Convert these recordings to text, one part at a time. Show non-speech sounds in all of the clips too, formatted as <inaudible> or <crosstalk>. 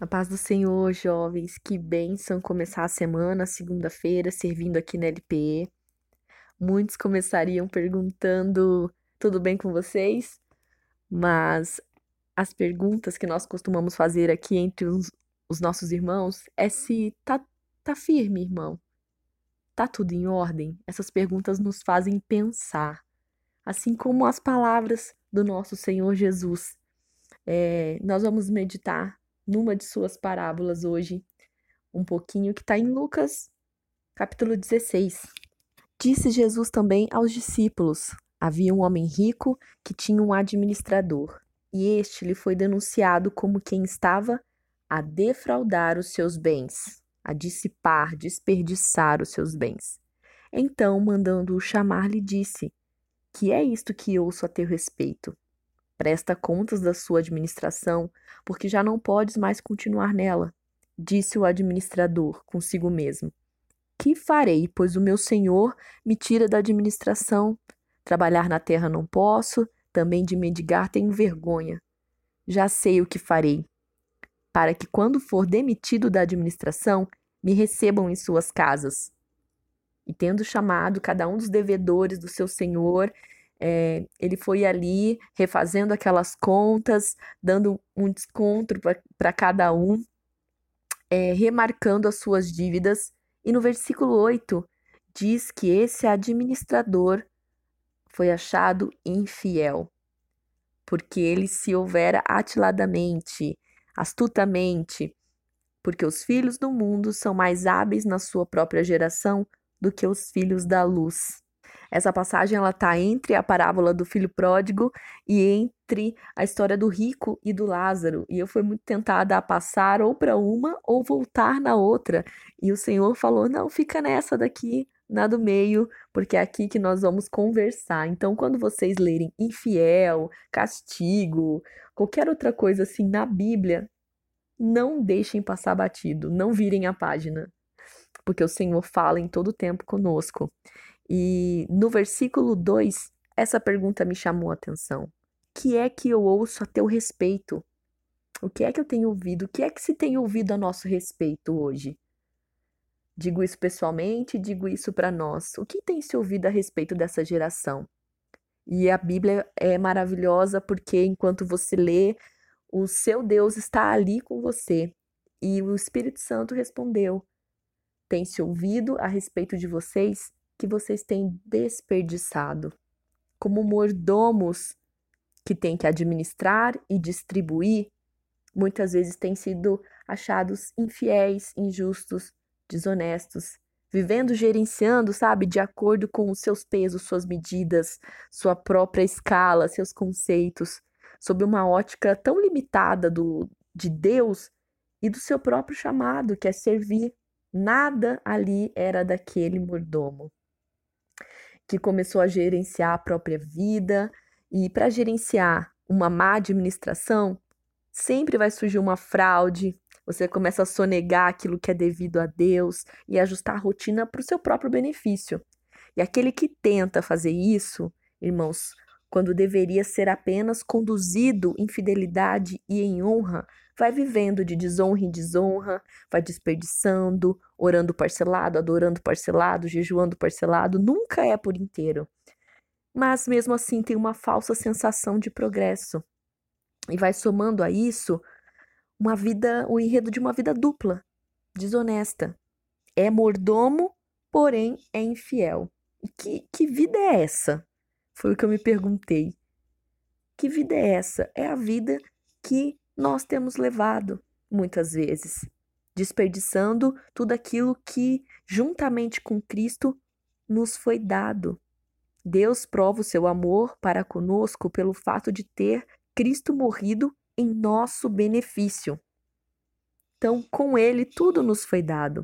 A paz do Senhor, jovens, que bênção começar a semana, segunda-feira, servindo aqui na LPE. Muitos começariam perguntando: tudo bem com vocês? Mas as perguntas que nós costumamos fazer aqui entre os, os nossos irmãos é se tá, tá firme, irmão. Tá tudo em ordem? Essas perguntas nos fazem pensar, assim como as palavras do nosso Senhor Jesus. É, nós vamos meditar numa de suas parábolas hoje, um pouquinho, que está em Lucas, capítulo 16. Disse Jesus também aos discípulos: Havia um homem rico que tinha um administrador, e este lhe foi denunciado como quem estava a defraudar os seus bens, a dissipar, desperdiçar os seus bens. Então, mandando-o chamar, lhe disse: Que é isto que ouço a teu respeito? Presta contas da sua administração, porque já não podes mais continuar nela. Disse o administrador consigo mesmo: Que farei, pois o meu senhor me tira da administração? Trabalhar na terra não posso, também de mendigar tenho vergonha. Já sei o que farei, para que quando for demitido da administração, me recebam em suas casas. E tendo chamado cada um dos devedores do seu senhor, é, ele foi ali refazendo aquelas contas, dando um desconto para cada um, é, remarcando as suas dívidas. E no versículo 8 diz que esse administrador foi achado infiel, porque ele se houvera atiladamente, astutamente, porque os filhos do mundo são mais hábeis na sua própria geração do que os filhos da luz. Essa passagem ela tá entre a parábola do filho pródigo e entre a história do rico e do Lázaro. E eu fui muito tentada a passar ou para uma ou voltar na outra. E o Senhor falou: "Não, fica nessa daqui, na do meio, porque é aqui que nós vamos conversar". Então, quando vocês lerem infiel, castigo, qualquer outra coisa assim na Bíblia, não deixem passar batido, não virem a página, porque o Senhor fala em todo tempo conosco. E no versículo 2, essa pergunta me chamou a atenção. Que é que eu ouço a teu respeito? O que é que eu tenho ouvido? O que é que se tem ouvido a nosso respeito hoje? Digo isso pessoalmente, digo isso para nós. O que tem se ouvido a respeito dessa geração? E a Bíblia é maravilhosa porque enquanto você lê, o seu Deus está ali com você. E o Espírito Santo respondeu: Tem se ouvido a respeito de vocês? Que vocês têm desperdiçado, como mordomos que têm que administrar e distribuir, muitas vezes têm sido achados infiéis, injustos, desonestos, vivendo, gerenciando, sabe, de acordo com os seus pesos, suas medidas, sua própria escala, seus conceitos, sob uma ótica tão limitada do, de Deus e do seu próprio chamado, que é servir. Nada ali era daquele mordomo que começou a gerenciar a própria vida. E para gerenciar uma má administração, sempre vai surgir uma fraude. Você começa a sonegar aquilo que é devido a Deus e ajustar a rotina para o seu próprio benefício. E aquele que tenta fazer isso, irmãos, quando deveria ser apenas conduzido em fidelidade e em honra, vai vivendo de desonra em desonra, vai desperdiçando, orando parcelado, adorando parcelado, jejuando parcelado, nunca é por inteiro. Mas mesmo assim tem uma falsa sensação de progresso. E vai somando a isso uma vida, o enredo de uma vida dupla, desonesta. É mordomo, porém é infiel. Que, que vida é essa? Foi o que eu me perguntei. Que vida é essa? É a vida que nós temos levado muitas vezes, desperdiçando tudo aquilo que, juntamente com Cristo, nos foi dado. Deus prova o seu amor para conosco pelo fato de ter Cristo morrido em nosso benefício. Então, com Ele, tudo nos foi dado.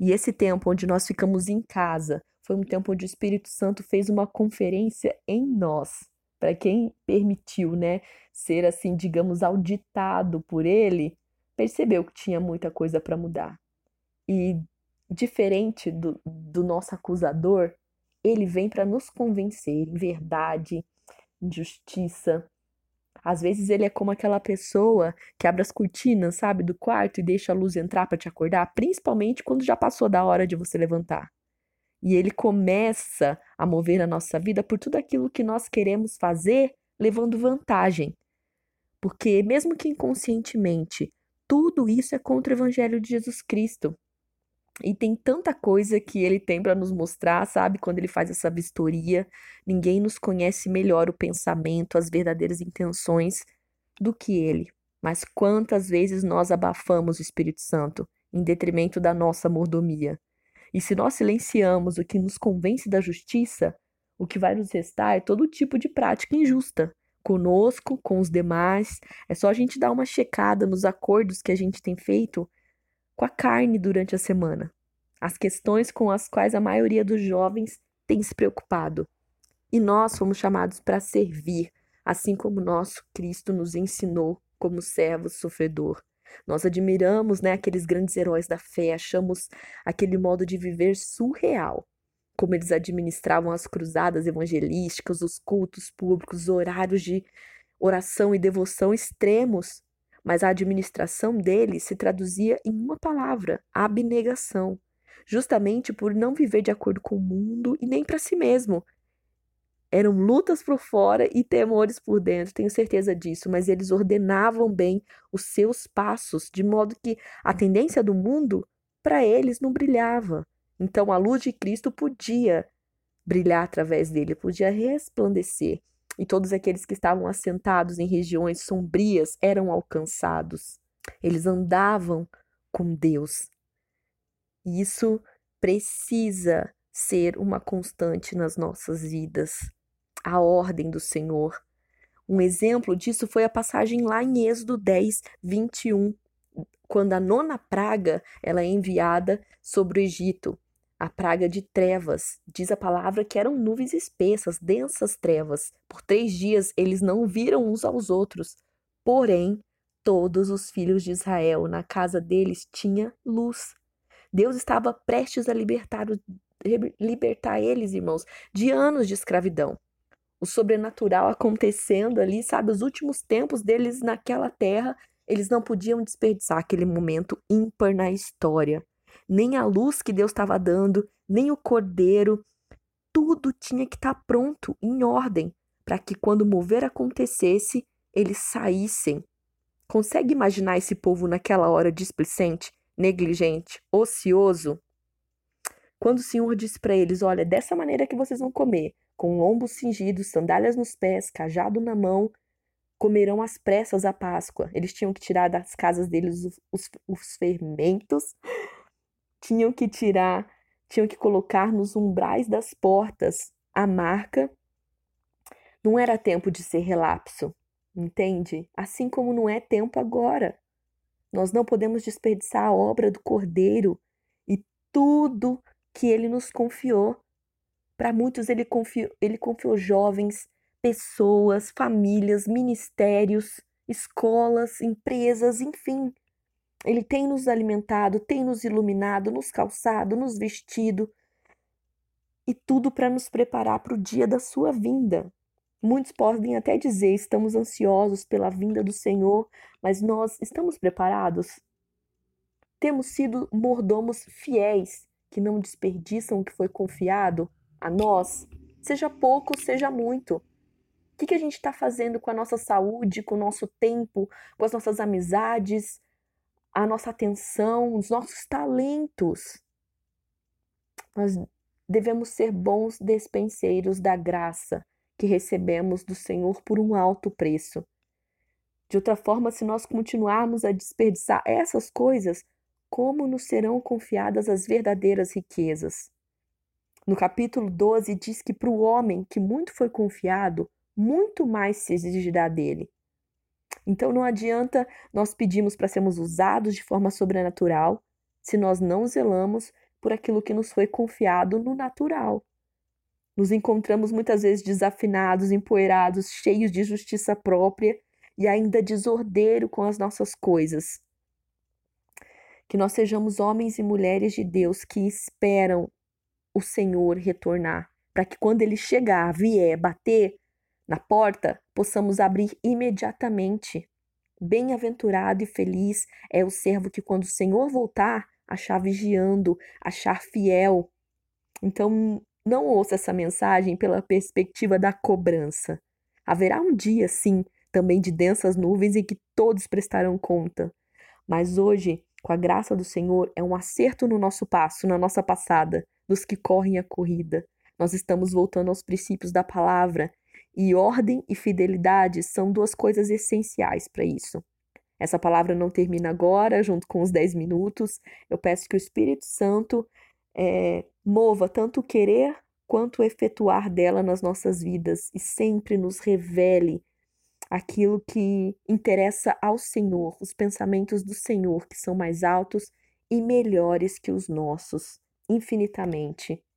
E esse tempo onde nós ficamos em casa foi um tempo onde o Espírito Santo fez uma conferência em nós para quem permitiu, né, ser assim, digamos, auditado por ele, percebeu que tinha muita coisa para mudar. E diferente do, do nosso acusador, ele vem para nos convencer em verdade, em justiça, Às vezes ele é como aquela pessoa que abre as cortinas, sabe, do quarto e deixa a luz entrar para te acordar, principalmente quando já passou da hora de você levantar. E ele começa a mover a nossa vida por tudo aquilo que nós queremos fazer, levando vantagem. Porque, mesmo que inconscientemente, tudo isso é contra o Evangelho de Jesus Cristo. E tem tanta coisa que ele tem para nos mostrar, sabe? Quando ele faz essa vistoria, ninguém nos conhece melhor o pensamento, as verdadeiras intenções do que ele. Mas quantas vezes nós abafamos o Espírito Santo em detrimento da nossa mordomia? E se nós silenciamos o que nos convence da justiça, o que vai nos restar é todo tipo de prática injusta. Conosco, com os demais. É só a gente dar uma checada nos acordos que a gente tem feito com a carne durante a semana. As questões com as quais a maioria dos jovens tem se preocupado. E nós fomos chamados para servir, assim como nosso Cristo nos ensinou como servo sofredor. Nós admiramos né, aqueles grandes heróis da fé, achamos aquele modo de viver surreal. Como eles administravam as cruzadas evangelísticas, os cultos públicos, os horários de oração e devoção extremos mas a administração dele se traduzia em uma palavra: abnegação, justamente por não viver de acordo com o mundo e nem para si mesmo. Eram lutas por fora e temores por dentro, tenho certeza disso, mas eles ordenavam bem os seus passos, de modo que a tendência do mundo para eles não brilhava. Então a luz de Cristo podia brilhar através dele, podia resplandecer e todos aqueles que estavam assentados em regiões sombrias eram alcançados. Eles andavam com Deus. E isso precisa ser uma constante nas nossas vidas. A ordem do Senhor. Um exemplo disso foi a passagem lá em Êxodo 10, 21, quando a nona praga ela é enviada sobre o Egito a praga de trevas. Diz a palavra que eram nuvens espessas, densas trevas. Por três dias eles não viram uns aos outros. Porém, todos os filhos de Israel na casa deles tinha luz. Deus estava prestes a libertar, libertar eles, irmãos, de anos de escravidão. O sobrenatural acontecendo ali, sabe, os últimos tempos deles naquela terra, eles não podiam desperdiçar aquele momento ímpar na história nem a luz que Deus estava dando, nem o cordeiro. Tudo tinha que estar tá pronto, em ordem, para que quando o mover acontecesse, eles saíssem. Consegue imaginar esse povo naquela hora displicente, negligente, ocioso? Quando o Senhor disse para eles: Olha, dessa maneira que vocês vão comer, com lombos cingidos, sandálias nos pés, cajado na mão, comerão às pressas a Páscoa. Eles tinham que tirar das casas deles os, os, os fermentos, <gasps> tinham que tirar, tinham que colocar nos umbrais das portas a marca. Não era tempo de ser relapso, entende? Assim como não é tempo agora. Nós não podemos desperdiçar a obra do Cordeiro e tudo que ele nos confiou. Para muitos, ele confiou, ele confiou jovens, pessoas, famílias, ministérios, escolas, empresas, enfim. Ele tem nos alimentado, tem nos iluminado, nos calçado, nos vestido, e tudo para nos preparar para o dia da sua vinda. Muitos podem até dizer: estamos ansiosos pela vinda do Senhor, mas nós estamos preparados? Temos sido mordomos fiéis que não desperdiçam o que foi confiado a nós, seja pouco, seja muito. O que, que a gente está fazendo com a nossa saúde, com o nosso tempo, com as nossas amizades, a nossa atenção, os nossos talentos. Nós devemos ser bons despenseiros da graça que recebemos do Senhor por um alto preço. De outra forma, se nós continuarmos a desperdiçar essas coisas, como nos serão confiadas as verdadeiras riquezas? No capítulo 12 diz que para o homem que muito foi confiado, muito mais se exigirá dele. Então não adianta nós pedirmos para sermos usados de forma sobrenatural se nós não zelamos por aquilo que nos foi confiado no natural. Nos encontramos muitas vezes desafinados, empoeirados, cheios de justiça própria e ainda desordeiro com as nossas coisas. Que nós sejamos homens e mulheres de Deus que esperam o Senhor retornar, para que quando ele chegar, vier, bater na porta, possamos abrir imediatamente. Bem-aventurado e feliz é o servo que, quando o Senhor voltar, achar vigiando, achar fiel. Então, não ouça essa mensagem pela perspectiva da cobrança. Haverá um dia, sim, também de densas nuvens em que todos prestarão conta. Mas hoje, com a graça do Senhor, é um acerto no nosso passo, na nossa passada, dos que correm a corrida. Nós estamos voltando aos princípios da palavra e ordem e fidelidade são duas coisas essenciais para isso. Essa palavra não termina agora, junto com os 10 minutos. Eu peço que o Espírito Santo é, mova tanto o querer quanto o efetuar dela nas nossas vidas e sempre nos revele aquilo que interessa ao Senhor, os pensamentos do Senhor, que são mais altos e melhores que os nossos, infinitamente.